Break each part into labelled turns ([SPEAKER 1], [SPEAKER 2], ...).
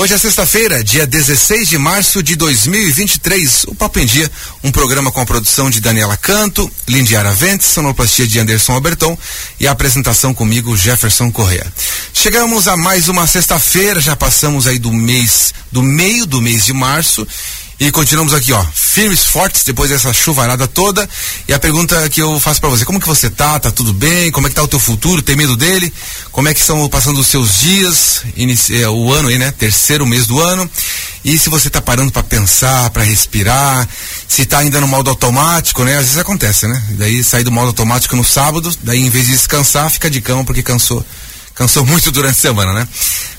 [SPEAKER 1] Hoje é sexta-feira, dia 16 de março de 2023. O Papo em Dia, um programa com a produção de Daniela Canto, Lindiara Ventes, sonoplastia de Anderson Alberton e a apresentação comigo, Jefferson Correa. Chegamos a mais uma sexta-feira, já passamos aí do mês, do meio do mês de março e continuamos aqui, ó, firmes, fortes, depois dessa chuvarada toda. E a pergunta que eu faço para você, como que você tá? Tá tudo bem? Como é que tá o teu futuro? Tem medo dele? Como é que estão passando os seus dias? Inici é, o ano aí, né? Terceiro mês do ano. E se você tá parando para pensar, para respirar, se tá ainda no modo automático, né? Às vezes acontece, né? Daí sair do modo automático no sábado, daí em vez de descansar, fica de cama porque cansou. Cansou muito durante a semana, né?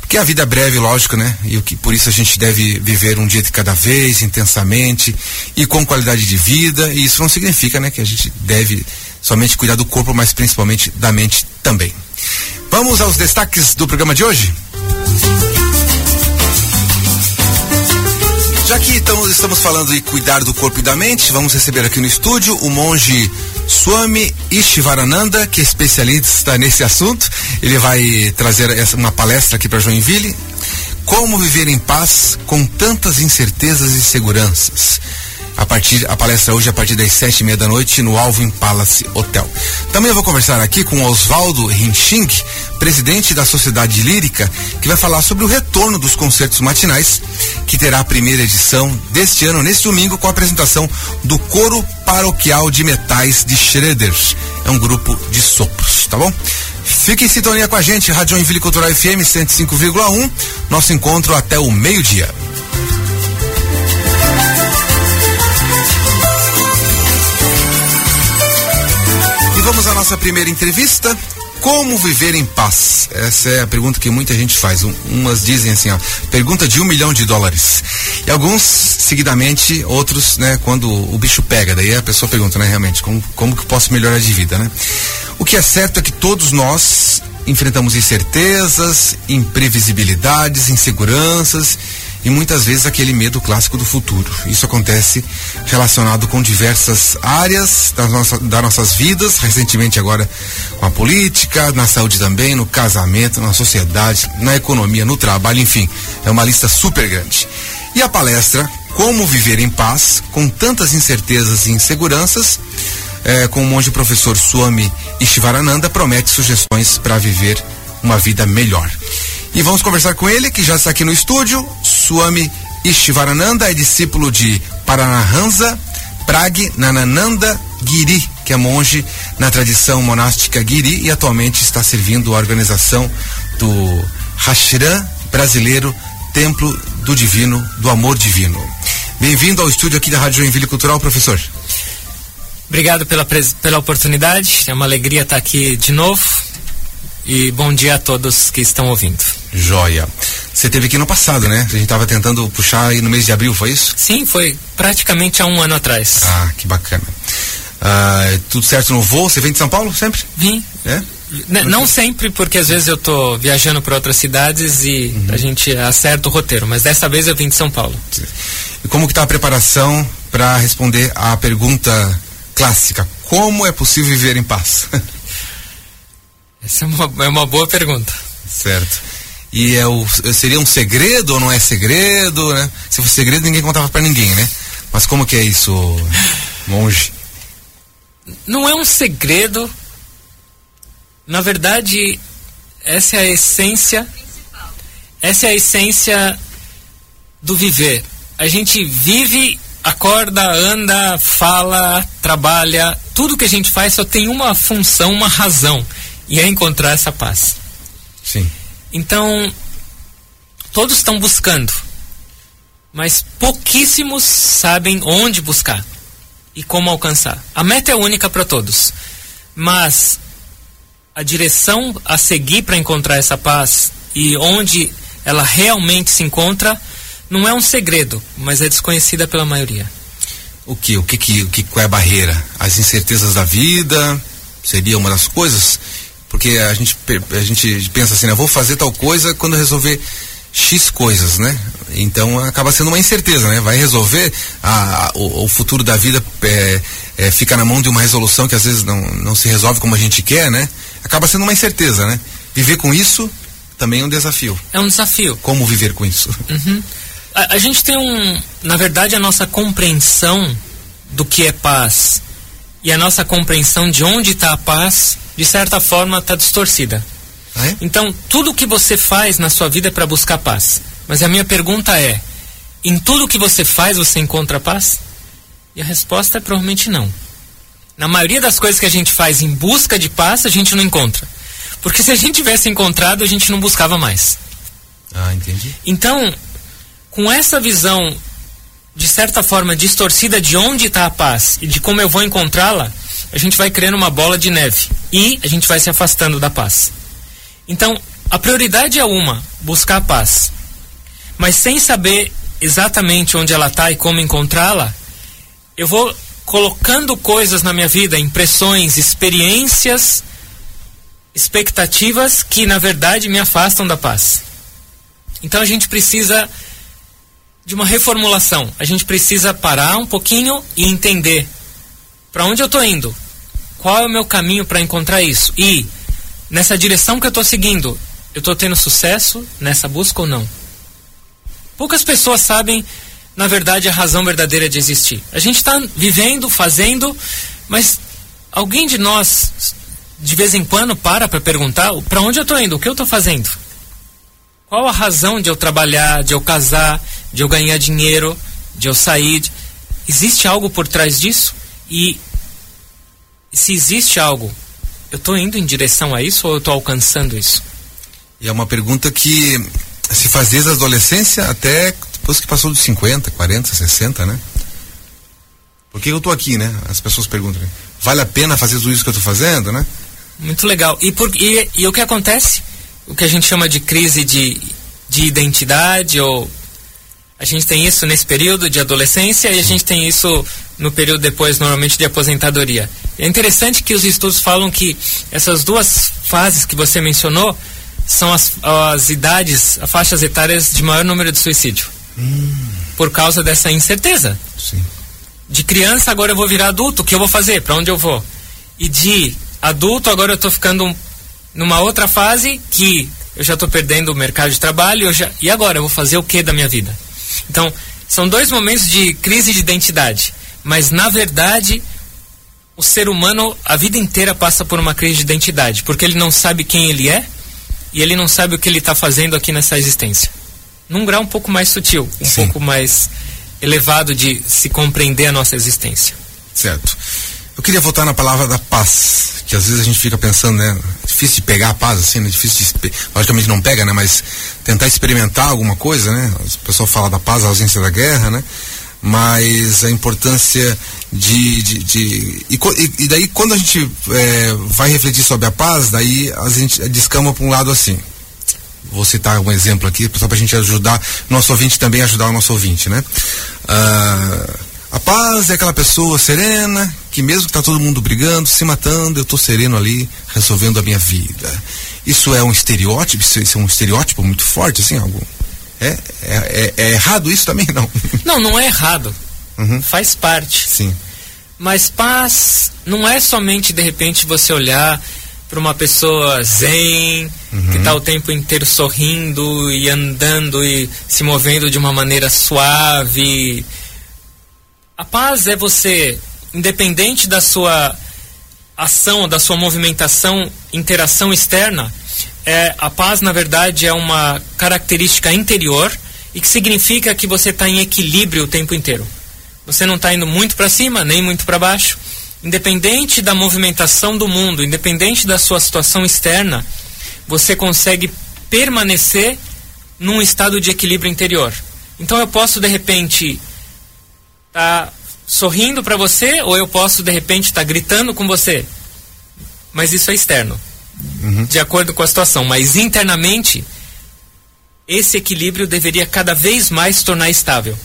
[SPEAKER 1] Porque a vida é breve, lógico, né? E o que por isso a gente deve viver um dia de cada vez, intensamente e com qualidade de vida. E isso não significa, né, que a gente deve somente cuidar do corpo, mas principalmente da mente também. Vamos aos destaques do programa de hoje? Já que estamos falando de cuidar do corpo e da mente, vamos receber aqui no estúdio o monge Swami Ishvarananda, que é especialista nesse assunto. Ele vai trazer essa, uma palestra aqui para Joinville. Como viver em paz com tantas incertezas e seguranças a partir a palestra hoje a partir das sete e meia da noite no Alvin Palace Hotel. Também vou conversar aqui com Oswaldo Rinching, presidente da Sociedade Lírica, que vai falar sobre o retorno dos concertos matinais, que terá a primeira edição deste ano, neste domingo, com a apresentação do Coro Paroquial de Metais de Schroeder. É um grupo de sopros, tá bom? Fique em sintonia com a gente, Rádio Envile Cultural FM 105,1. Nosso encontro até o meio-dia. vamos à nossa primeira entrevista. Como viver em paz? Essa é a pergunta que muita gente faz. Um, umas dizem assim, ó, pergunta de um milhão de dólares. E alguns, seguidamente, outros, né, quando o bicho pega, daí a pessoa pergunta, né, realmente, como, como que posso melhorar de vida, né? O que é certo é que todos nós enfrentamos incertezas, imprevisibilidades, inseguranças e muitas vezes aquele medo clássico do futuro. Isso acontece relacionado com diversas áreas das, nossa, das nossas vidas, recentemente agora com a política, na saúde também, no casamento, na sociedade, na economia, no trabalho, enfim, é uma lista super grande. E a palestra Como Viver em Paz com tantas incertezas e inseguranças, é, com o monge professor Swami Ishvarananda, promete sugestões para viver uma vida melhor. E vamos conversar com ele, que já está aqui no estúdio. Swami Ishvarananda é discípulo de Paranahansa Prag Nanananda Giri, que é monge na tradição monástica Giri e atualmente está servindo a organização do Hashram brasileiro Templo do Divino, do Amor Divino. Bem-vindo ao estúdio aqui da Rádio Joinville Cultural, professor.
[SPEAKER 2] Obrigado pela, pela oportunidade, é uma alegria estar aqui de novo e bom dia a todos que estão ouvindo.
[SPEAKER 1] Joia. Você teve aqui no passado, né? A gente estava tentando puxar aí no mês de abril, foi isso?
[SPEAKER 2] Sim, foi praticamente há um ano atrás.
[SPEAKER 1] Ah, que bacana. Ah, tudo certo no voo? Você vem de São Paulo sempre?
[SPEAKER 2] Vim. É? N não sempre, porque às vezes eu estou viajando para outras cidades e uhum. a gente acerta o roteiro, mas dessa vez eu vim de São Paulo.
[SPEAKER 1] E como que está a preparação para responder à pergunta clássica? Como é possível viver em paz?
[SPEAKER 2] Essa é uma, é uma boa pergunta.
[SPEAKER 1] Certo. E é o, seria um segredo ou não é segredo, né? Se fosse segredo, ninguém contava para ninguém, né? Mas como que é isso, monge?
[SPEAKER 2] Não é um segredo. Na verdade, essa é a essência. Essa é a essência do viver. A gente vive, acorda, anda, fala, trabalha. Tudo que a gente faz só tem uma função, uma razão e é encontrar essa paz.
[SPEAKER 1] Sim.
[SPEAKER 2] Então, todos estão buscando, mas pouquíssimos sabem onde buscar e como alcançar. A meta é única para todos, mas a direção a seguir para encontrar essa paz e onde ela realmente se encontra não é um segredo, mas é desconhecida pela maioria.
[SPEAKER 1] O que? O que, o que qual é a barreira? As incertezas da vida seria uma das coisas porque a gente, a gente pensa assim, né, vou fazer tal coisa quando resolver X coisas, né? Então acaba sendo uma incerteza, né? Vai resolver a, a o, o, futuro da vida é, é, fica na mão de uma resolução que às vezes não, não se resolve como a gente quer, né? Acaba sendo uma incerteza, né? Viver com isso também é um desafio.
[SPEAKER 2] É um desafio.
[SPEAKER 1] Como viver com isso?
[SPEAKER 2] Uhum. A, a gente tem um. Na verdade, a nossa compreensão do que é paz e a nossa compreensão de onde está a paz, de certa forma, está distorcida.
[SPEAKER 1] Ah, é?
[SPEAKER 2] Então, tudo que você faz na sua vida é para buscar paz. Mas a minha pergunta é: em tudo que você faz você encontra paz? E a resposta é provavelmente não. Na maioria das coisas que a gente faz em busca de paz, a gente não encontra. Porque se a gente tivesse encontrado, a gente não buscava mais.
[SPEAKER 1] Ah, entendi.
[SPEAKER 2] Então, com essa visão, de certa forma, distorcida de onde está a paz e de como eu vou encontrá-la, a gente vai criando uma bola de neve e a gente vai se afastando da paz. Então, a prioridade é uma, buscar a paz. Mas sem saber exatamente onde ela está e como encontrá-la, eu vou colocando coisas na minha vida, impressões, experiências, expectativas que na verdade me afastam da paz. Então a gente precisa de uma reformulação. A gente precisa parar um pouquinho e entender para onde eu estou indo. Qual é o meu caminho para encontrar isso? E nessa direção que eu estou seguindo, eu estou tendo sucesso nessa busca ou não? Poucas pessoas sabem, na verdade, a razão verdadeira de existir. A gente está vivendo, fazendo, mas alguém de nós, de vez em quando, para para perguntar para onde eu estou indo, o que eu estou fazendo? Qual a razão de eu trabalhar, de eu casar, de eu ganhar dinheiro, de eu sair? Existe algo por trás disso? E se existe algo, eu estou indo em direção a isso ou eu estou alcançando isso?
[SPEAKER 1] E é uma pergunta que se faz desde a adolescência até depois que passou dos 50, 40, 60, né? Por que eu tô aqui, né? As pessoas perguntam, vale a pena fazer tudo isso que eu tô fazendo, né?
[SPEAKER 2] Muito legal. E, por, e, e o que acontece? O que a gente chama de crise de, de identidade, ou a gente tem isso nesse período de adolescência e a gente tem isso no período depois, normalmente, de aposentadoria. É interessante que os estudos falam que essas duas fases que você mencionou são as, as idades, as faixas etárias de maior número de suicídio.
[SPEAKER 1] Hum.
[SPEAKER 2] Por causa dessa incerteza.
[SPEAKER 1] Sim.
[SPEAKER 2] De criança, agora eu vou virar adulto, o que eu vou fazer? Para onde eu vou? E de adulto, agora eu estou ficando numa outra fase que eu já estou perdendo o mercado de trabalho, já, e agora eu vou fazer o que da minha vida? Então, são dois momentos de crise de identidade. Mas, na verdade, o ser humano, a vida inteira passa por uma crise de identidade, porque ele não sabe quem ele é e ele não sabe o que ele está fazendo aqui nessa existência. Num grau um pouco mais sutil, um
[SPEAKER 1] Sim.
[SPEAKER 2] pouco mais elevado de se compreender a nossa existência.
[SPEAKER 1] Certo. Eu queria voltar na palavra da paz, que às vezes a gente fica pensando, né? Difícil de pegar a paz, assim, né? Difícil de. Logicamente não pega, né? Mas tentar experimentar alguma coisa, né? O pessoal fala da paz, a ausência da guerra, né? Mas a importância de. de, de e, e, daí, quando a gente é, vai refletir sobre a paz, daí a gente descama para um lado assim. Vou citar um exemplo aqui, só para a gente ajudar nosso ouvinte também ajudar o nosso ouvinte, né? Ah, a paz é aquela pessoa serena, que mesmo que tá todo mundo brigando, se matando, eu tô sereno ali, resolvendo a minha vida. Isso é um estereótipo, isso é um estereótipo muito forte, assim, algo. É, é, é, é errado isso também, não?
[SPEAKER 2] Não, não é errado.
[SPEAKER 1] Uhum.
[SPEAKER 2] Faz parte.
[SPEAKER 1] Sim.
[SPEAKER 2] Mas paz não é somente de repente você olhar para uma pessoa zen,
[SPEAKER 1] Uhum.
[SPEAKER 2] que está o tempo inteiro sorrindo e andando e se movendo de uma maneira suave. A paz é você, independente da sua ação, da sua movimentação, interação externa, é, a paz, na verdade, é uma característica interior e que significa que você está em equilíbrio o tempo inteiro. Você não está indo muito para cima, nem muito para baixo. Independente da movimentação do mundo, independente da sua situação externa, você consegue permanecer num estado de equilíbrio interior. Então eu posso de repente estar tá sorrindo para você ou eu posso de repente estar tá gritando com você. Mas isso é externo,
[SPEAKER 1] Uhum.
[SPEAKER 2] de acordo com a situação. Mas internamente esse equilíbrio deveria cada vez mais se tornar estável,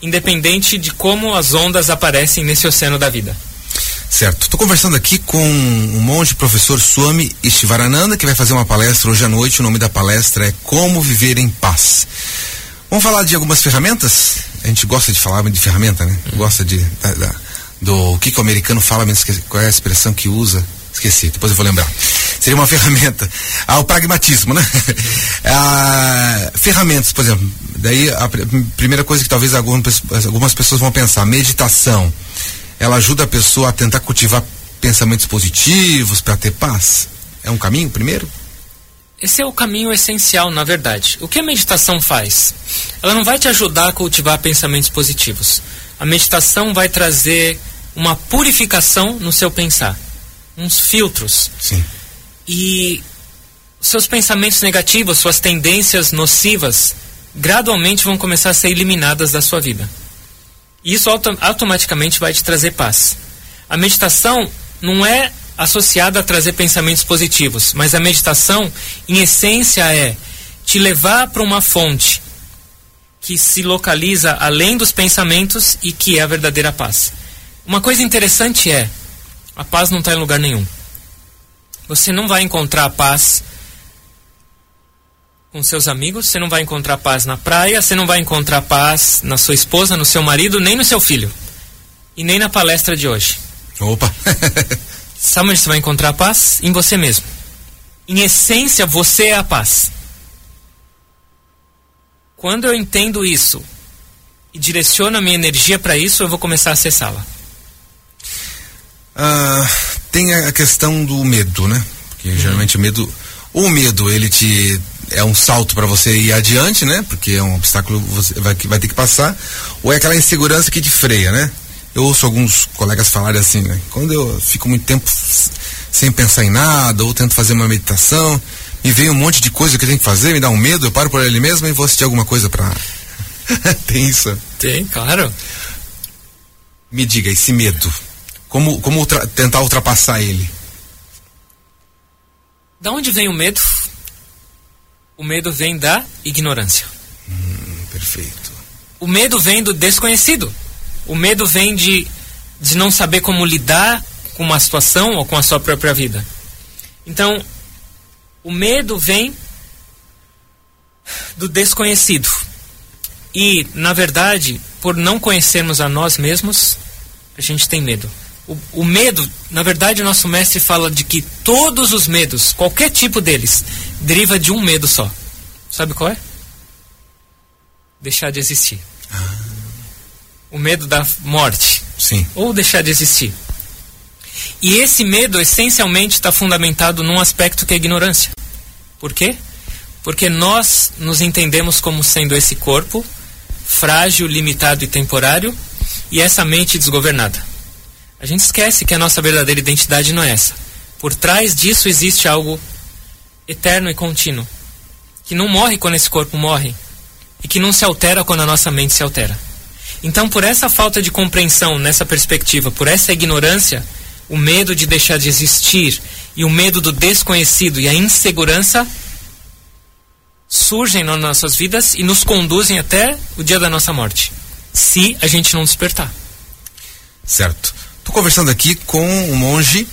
[SPEAKER 2] independente de como as ondas aparecem nesse oceano da vida.
[SPEAKER 1] Certo. Estou conversando aqui com o monge professor Swami Estivarananda, que vai fazer uma palestra hoje à noite. O nome da palestra é Como Viver em Paz. Vamos falar de algumas ferramentas? A gente gosta de falar de ferramenta, né? Gosta de da, da, do que, que o americano fala, mas qual é a expressão que usa? Esqueci, depois eu vou lembrar. Seria uma ferramenta. Ah, o pragmatismo, né? ah, ferramentas, por exemplo. Daí a primeira coisa que talvez algumas, algumas pessoas vão pensar, meditação. Ela ajuda a pessoa a tentar cultivar pensamentos positivos para ter paz? É um caminho primeiro?
[SPEAKER 2] Esse é o caminho essencial, na verdade. O que a meditação faz? Ela não vai te ajudar a cultivar pensamentos positivos. A meditação vai trazer uma purificação no seu pensar, uns filtros.
[SPEAKER 1] Sim.
[SPEAKER 2] E seus pensamentos negativos, suas tendências nocivas, gradualmente vão começar a ser eliminadas da sua vida. E isso auto automaticamente vai te trazer paz. A meditação não é associada a trazer pensamentos positivos, mas a meditação, em essência, é te levar para uma fonte que se localiza além dos pensamentos e que é a verdadeira paz. Uma coisa interessante é, a paz não está em lugar nenhum. Você não vai encontrar paz com seus amigos, você não vai encontrar paz na praia, você não vai encontrar paz na sua esposa, no seu marido, nem no seu filho. E nem na palestra de hoje.
[SPEAKER 1] Opa!
[SPEAKER 2] Sabe onde você vai encontrar paz? Em você mesmo. Em essência, você é a paz. Quando eu entendo isso e direciono a minha energia para isso, eu vou começar a acessá-la.
[SPEAKER 1] Ah, tem a questão do medo, né? Porque uhum. geralmente o medo, o medo ele te é um salto para você ir adiante, né? Porque é um obstáculo que você vai, vai ter que passar, ou é aquela insegurança que te freia, né? Eu ouço alguns colegas falarem assim, né? Quando eu fico muito tempo sem pensar em nada, ou tento fazer uma meditação, me vem um monte de coisa que eu tenho que fazer, me dá um medo, eu paro por ele mesmo e vou assistir alguma coisa pra. Tem isso?
[SPEAKER 2] Tem, claro.
[SPEAKER 1] Me diga, esse medo. Como, como ultra, tentar ultrapassar ele?
[SPEAKER 2] Da onde vem o medo? O medo vem da ignorância.
[SPEAKER 1] Hum, perfeito.
[SPEAKER 2] O medo vem do desconhecido. O medo vem de, de não saber como lidar com uma situação ou com a sua própria vida. Então, o medo vem do desconhecido. E, na verdade, por não conhecermos a nós mesmos, a gente tem medo. O, o, medo, na verdade, o nosso mestre fala de que todos os medos, qualquer tipo deles, deriva de um medo só. Sabe qual é? Deixar de existir. Ah. O medo da morte.
[SPEAKER 1] Sim.
[SPEAKER 2] Ou deixar de existir. E esse medo essencialmente está fundamentado num aspecto que é a ignorância. Por quê? Porque nós nos entendemos como sendo esse corpo frágil, limitado e temporário e essa mente desgovernada. A gente esquece que a nossa verdadeira identidade não é essa. Por trás disso existe algo eterno e contínuo, que não morre quando esse corpo morre e que não se altera quando a nossa mente se altera. Então, por essa falta de compreensão nessa perspectiva, por essa ignorância, o medo de deixar de existir e o medo do desconhecido e a insegurança surgem nas nossas vidas e nos conduzem até o dia da nossa morte, se a gente não despertar.
[SPEAKER 1] Certo. Estou conversando aqui com o monge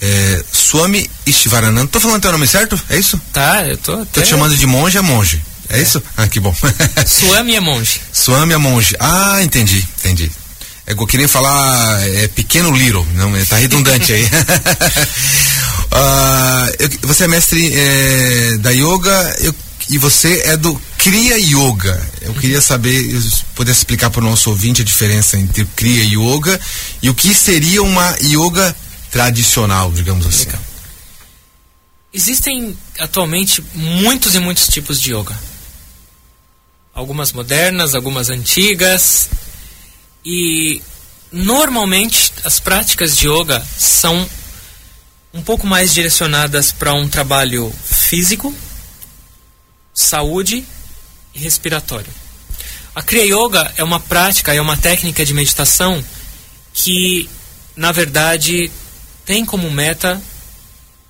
[SPEAKER 1] é, Swami Ishvarananda. Tô falando teu nome certo? É isso?
[SPEAKER 2] Tá, eu tô.
[SPEAKER 1] Até... Tô te chamando de monge a monge. É, é, isso? Ah, que bom.
[SPEAKER 2] Swami é monge.
[SPEAKER 1] Swami é monge. Ah, entendi, entendi. É que nem falar é, pequeno little, não, é, tá redundante aí. uh, eu, você é mestre é, da yoga eu, e você é do Kriya Yoga. Eu queria saber, poder explicar para o nosso ouvinte a diferença entre Kriya Yoga e o que seria uma yoga tradicional, digamos assim. Legal.
[SPEAKER 2] Existem atualmente muitos e muitos tipos de yoga. Algumas modernas, algumas antigas. E normalmente as práticas de yoga são um pouco mais direcionadas para um trabalho físico, saúde e respiratório. A Kriya Yoga é uma prática, é uma técnica de meditação que, na verdade, tem como meta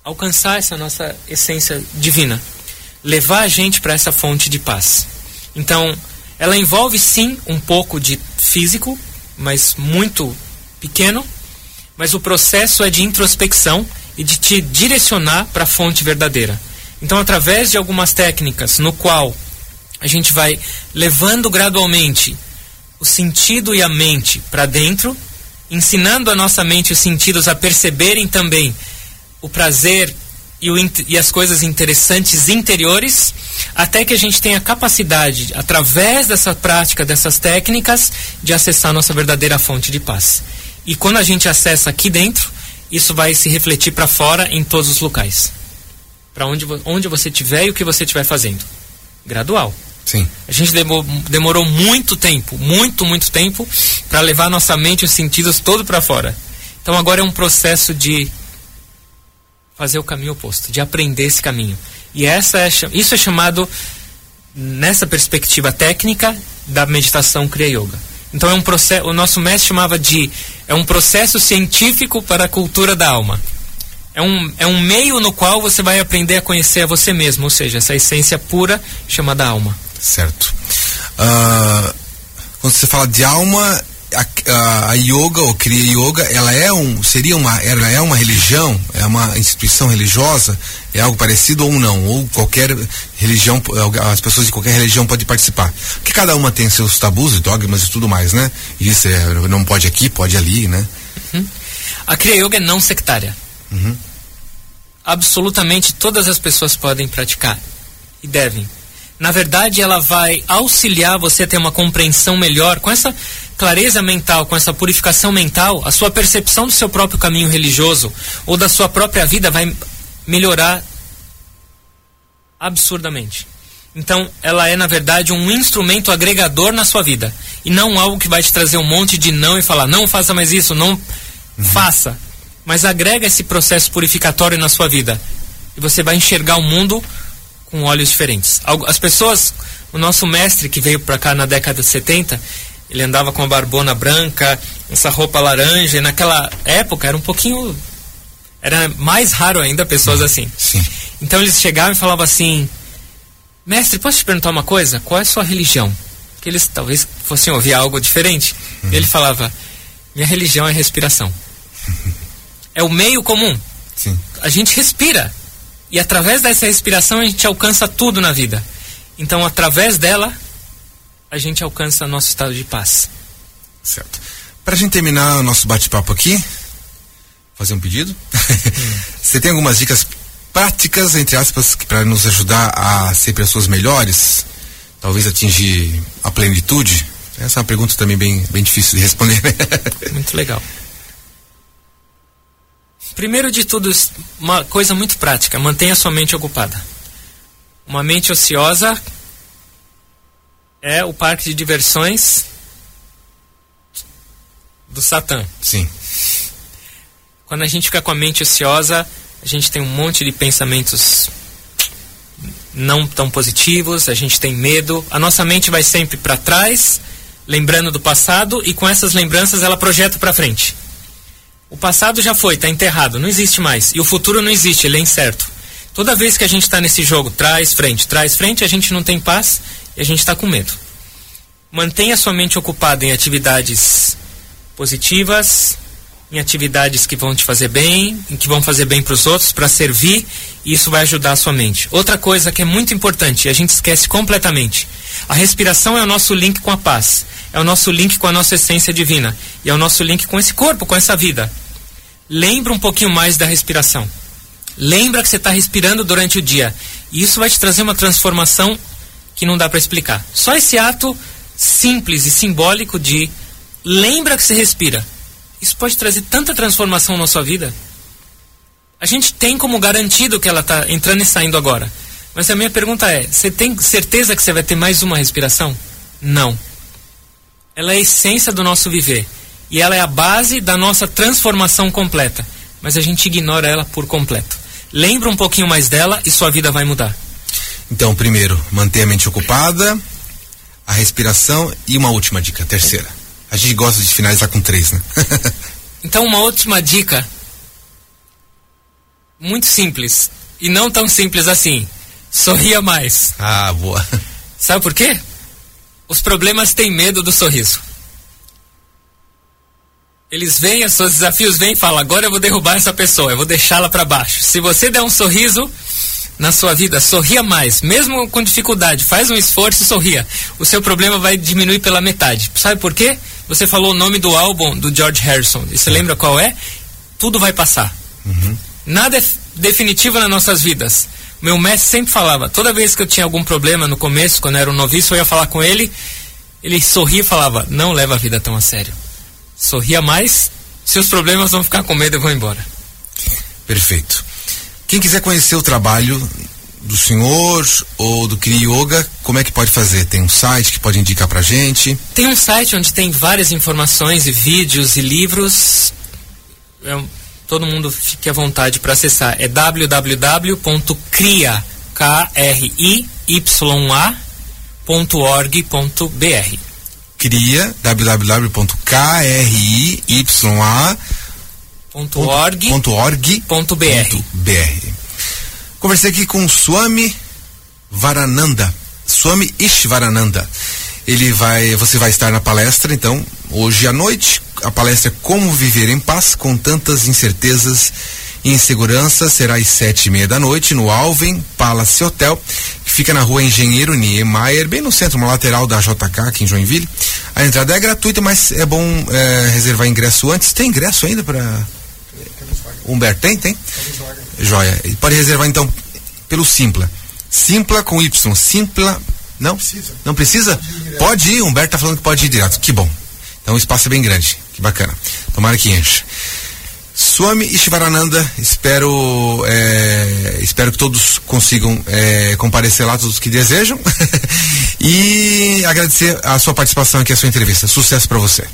[SPEAKER 2] alcançar essa nossa essência divina, levar a gente para essa fonte de paz. Então, ela envolve sim um pouco de físico, mas muito pequeno, mas o processo é de introspecção e de te direcionar para a fonte verdadeira. Então, através de algumas técnicas no qual a gente vai levando gradualmente o sentido e a mente para dentro, ensinando a nossa mente os sentidos a perceberem também o prazer e, o, e as coisas interessantes interiores, até que a gente tenha capacidade, através dessa prática, dessas técnicas, de acessar nossa verdadeira fonte de paz. E quando a gente acessa aqui dentro, isso vai se refletir para fora em todos os locais. Para onde, onde você estiver e o que você estiver fazendo. Gradual.
[SPEAKER 1] Sim.
[SPEAKER 2] A gente demorou muito tempo, muito, muito tempo, para levar nossa mente e os sentidos todo para fora. Então agora é um processo de fazer o caminho oposto, de aprender esse caminho. E essa é, isso é chamado, nessa perspectiva técnica, da meditação Kriya Yoga. Então é um processo, o nosso mestre chamava de é um processo científico para a cultura da alma. É um, é um meio no qual você vai aprender a conhecer a você mesmo, ou seja, essa essência pura chamada alma.
[SPEAKER 1] Certo. Uh, quando você fala de alma, a, a, yoga ou Kriya Yoga, ela é um, seria uma, ela é uma religião, é uma instituição religiosa, é algo parecido ou não, ou qualquer religião, as pessoas de qualquer religião podem participar. Porque cada uma tem seus tabus e dogmas e tudo mais, né? Isso é, não pode aqui, pode ali, né?
[SPEAKER 2] Uhum. A Kriya Yoga é não sectária. Uhum. Absolutamente todas as pessoas podem praticar e devem. Na verdade, ela vai auxiliar você a ter uma compreensão melhor com essa clareza mental, com essa purificação mental, a sua percepção do seu próprio caminho religioso ou da sua própria vida vai melhorar absurdamente. Então, ela é, na verdade, um instrumento agregador na sua vida. E não algo que vai te trazer um monte de não e falar, não faça mais isso, não uhum. faça. Mas agrega esse processo purificatório na sua vida. E você vai enxergar o mundo com olhos diferentes. As pessoas, o nosso mestre que veio para cá na década de 70, ele andava com a barbona branca, essa roupa laranja, e naquela época era um pouquinho. Era mais raro ainda pessoas
[SPEAKER 1] uhum.
[SPEAKER 2] assim.
[SPEAKER 1] Sim.
[SPEAKER 2] Então eles chegavam e falavam assim: Mestre, posso te perguntar uma coisa? Qual é a sua religião? Que eles talvez fossem ouvir algo diferente. Uhum. Ele falava: Minha religião é respiração. É o meio comum.
[SPEAKER 1] Sim.
[SPEAKER 2] A gente respira. E através dessa respiração a gente alcança tudo na vida. Então, através dela, a gente alcança nosso estado de paz.
[SPEAKER 1] Certo. Para a gente terminar o nosso bate-papo aqui, fazer um pedido. Hum. Você tem algumas dicas práticas, entre aspas, para nos ajudar a ser pessoas melhores? Talvez atingir a plenitude? Essa é uma pergunta também bem, bem difícil de responder. Né?
[SPEAKER 2] Muito legal. Primeiro de tudo, uma coisa muito prática: mantenha sua mente ocupada. Uma mente ociosa é o parque de diversões do Satã.
[SPEAKER 1] Sim.
[SPEAKER 2] Quando a gente fica com a mente ociosa, a gente tem um monte de pensamentos não tão positivos, a gente tem medo. A nossa mente vai sempre para trás, lembrando do passado e com essas lembranças ela projeta para frente. O passado já foi, está enterrado, não existe mais. E o futuro não existe, ele é incerto. Toda vez que a gente está nesse jogo, trás, frente, trás, frente, a gente não tem paz e a gente está com medo. Mantenha sua mente ocupada em atividades positivas, em atividades que vão te fazer bem, em que vão fazer bem para os outros, para servir, e isso vai ajudar a sua mente. Outra coisa que é muito importante, e a gente esquece completamente: a respiração é o nosso link com a paz, é o nosso link com a nossa essência divina, e é o nosso link com esse corpo, com essa vida. Lembra um pouquinho mais da respiração. Lembra que você está respirando durante o dia. E isso vai te trazer uma transformação que não dá para explicar. Só esse ato simples e simbólico de lembra que você respira. Isso pode trazer tanta transformação na sua vida. A gente tem como garantido que ela está entrando e saindo agora. Mas a minha pergunta é: você tem certeza que você vai ter mais uma respiração? Não. Ela é a essência do nosso viver. E ela é a base da nossa transformação completa. Mas a gente ignora ela por completo. Lembra um pouquinho mais dela e sua vida vai mudar.
[SPEAKER 1] Então, primeiro, manter a mente ocupada, a respiração e uma última dica, terceira. A gente gosta de finalizar com três, né?
[SPEAKER 2] então, uma última dica, muito simples e não tão simples assim. Sorria mais.
[SPEAKER 1] Ah, boa.
[SPEAKER 2] Sabe por quê? Os problemas têm medo do sorriso. Eles vêm, os seus desafios vêm e falam: agora eu vou derrubar essa pessoa, eu vou deixá-la para baixo. Se você der um sorriso, na sua vida, sorria mais, mesmo com dificuldade, faz um esforço e sorria. O seu problema vai diminuir pela metade. Sabe por quê? Você falou o nome do álbum do George Harrison. E você lembra qual é? Tudo vai passar. Uhum. Nada é definitiva nas nossas vidas. Meu mestre sempre falava, toda vez que eu tinha algum problema no começo, quando eu era um noviço, eu ia falar com ele, ele sorria e falava: Não leva a vida tão a sério. Sorria mais, seus problemas vão ficar com medo e vão embora.
[SPEAKER 1] Perfeito. Quem quiser conhecer o trabalho do senhor ou do Kri Yoga, como é que pode fazer? Tem um site que pode indicar pra gente?
[SPEAKER 2] Tem um site onde tem várias informações e vídeos e livros. É, todo mundo fique à vontade para acessar. É www.cria, K-R-I-Y-A.org.br
[SPEAKER 1] Cria, www.kria.org.br Conversei aqui com Swami Varananda, Swami Ishvarananda. Ele vai, você vai estar na palestra, então, hoje à noite. A palestra é Como Viver em Paz com Tantas Incertezas e Insegurança será às sete e meia da noite no Alven Palace Hotel, fica na rua Engenheiro Niemeyer, bem no centro, uma lateral da JK aqui em Joinville. A entrada é gratuita, mas é bom é, reservar ingresso antes. Tem ingresso ainda para Humberto? Tem? Tem? Joia. Pode reservar então pelo Simpla. Simpla com Y. Simpla. Não? Precisa. Não precisa? Pode ir. Humberto tá falando que pode ir direto. Que bom. Então o espaço é bem grande. Que bacana. Tomara que enche. Swami Ishvarananda, espero é, espero que todos consigam é, comparecer lá, todos que desejam. e agradecer a sua participação aqui, a sua entrevista. Sucesso para você.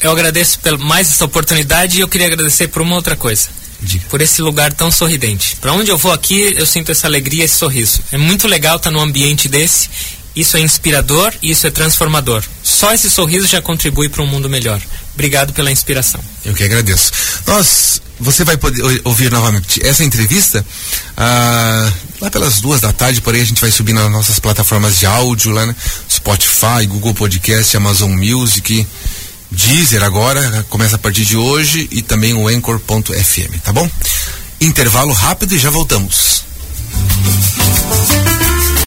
[SPEAKER 2] Eu agradeço por mais essa oportunidade e eu queria agradecer por uma outra coisa. Diga. por esse lugar tão sorridente. Para onde eu vou aqui, eu sinto essa alegria, esse sorriso. É muito legal estar tá num ambiente desse. Isso é inspirador e isso é transformador. Só esse sorriso já contribui para um mundo melhor. Obrigado pela inspiração.
[SPEAKER 1] Eu que agradeço. Nós, você vai poder ouvir novamente essa entrevista ah, lá pelas duas da tarde, porém a gente vai subir nas nossas plataformas de áudio lá, né? Spotify, Google Podcast, Amazon Music. Deezer agora, começa a partir de hoje e também o Anchor.fm, tá bom? Intervalo rápido e já voltamos.